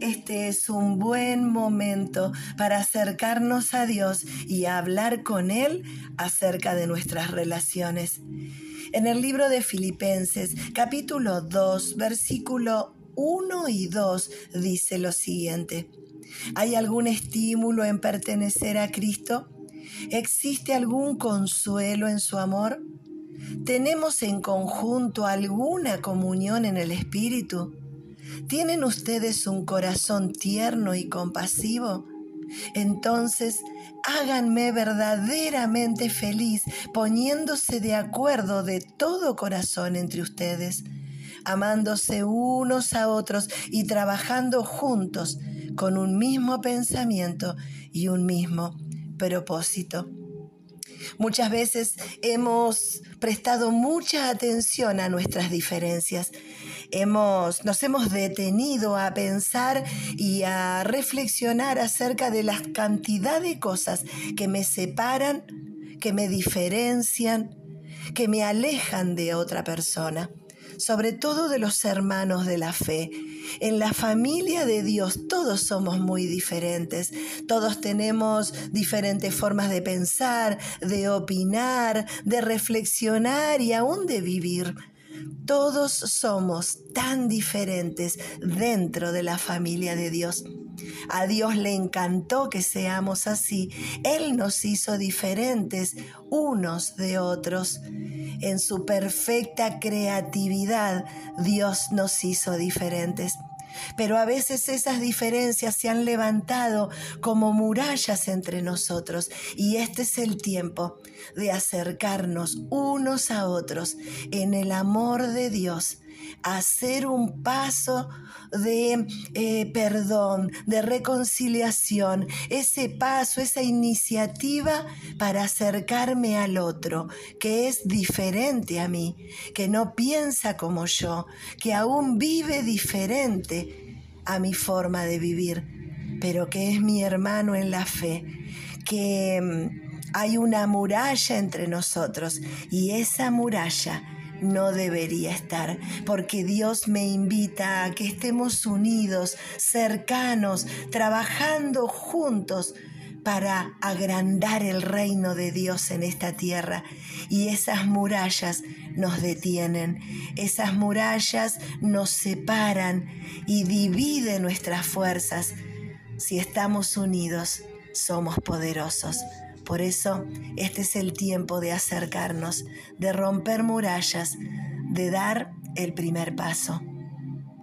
este es un buen momento para acercarnos a Dios y hablar con Él acerca de nuestras relaciones. En el libro de Filipenses, capítulo 2, versículo 1 y 2, dice lo siguiente. ¿Hay algún estímulo en pertenecer a Cristo? ¿Existe algún consuelo en su amor? ¿Tenemos en conjunto alguna comunión en el Espíritu? ¿Tienen ustedes un corazón tierno y compasivo? Entonces, háganme verdaderamente feliz poniéndose de acuerdo de todo corazón entre ustedes, amándose unos a otros y trabajando juntos con un mismo pensamiento y un mismo propósito. Muchas veces hemos prestado mucha atención a nuestras diferencias. Hemos, nos hemos detenido a pensar y a reflexionar acerca de la cantidad de cosas que me separan, que me diferencian, que me alejan de otra persona sobre todo de los hermanos de la fe. En la familia de Dios todos somos muy diferentes, todos tenemos diferentes formas de pensar, de opinar, de reflexionar y aún de vivir. Todos somos tan diferentes dentro de la familia de Dios. A Dios le encantó que seamos así. Él nos hizo diferentes unos de otros. En su perfecta creatividad, Dios nos hizo diferentes. Pero a veces esas diferencias se han levantado como murallas entre nosotros. Y este es el tiempo de acercarnos unos a otros en el amor de Dios hacer un paso de eh, perdón, de reconciliación, ese paso, esa iniciativa para acercarme al otro, que es diferente a mí, que no piensa como yo, que aún vive diferente a mi forma de vivir, pero que es mi hermano en la fe, que mm, hay una muralla entre nosotros y esa muralla no debería estar, porque Dios me invita a que estemos unidos, cercanos, trabajando juntos para agrandar el reino de Dios en esta tierra. Y esas murallas nos detienen, esas murallas nos separan y dividen nuestras fuerzas. Si estamos unidos, somos poderosos. Por eso, este es el tiempo de acercarnos, de romper murallas, de dar el primer paso.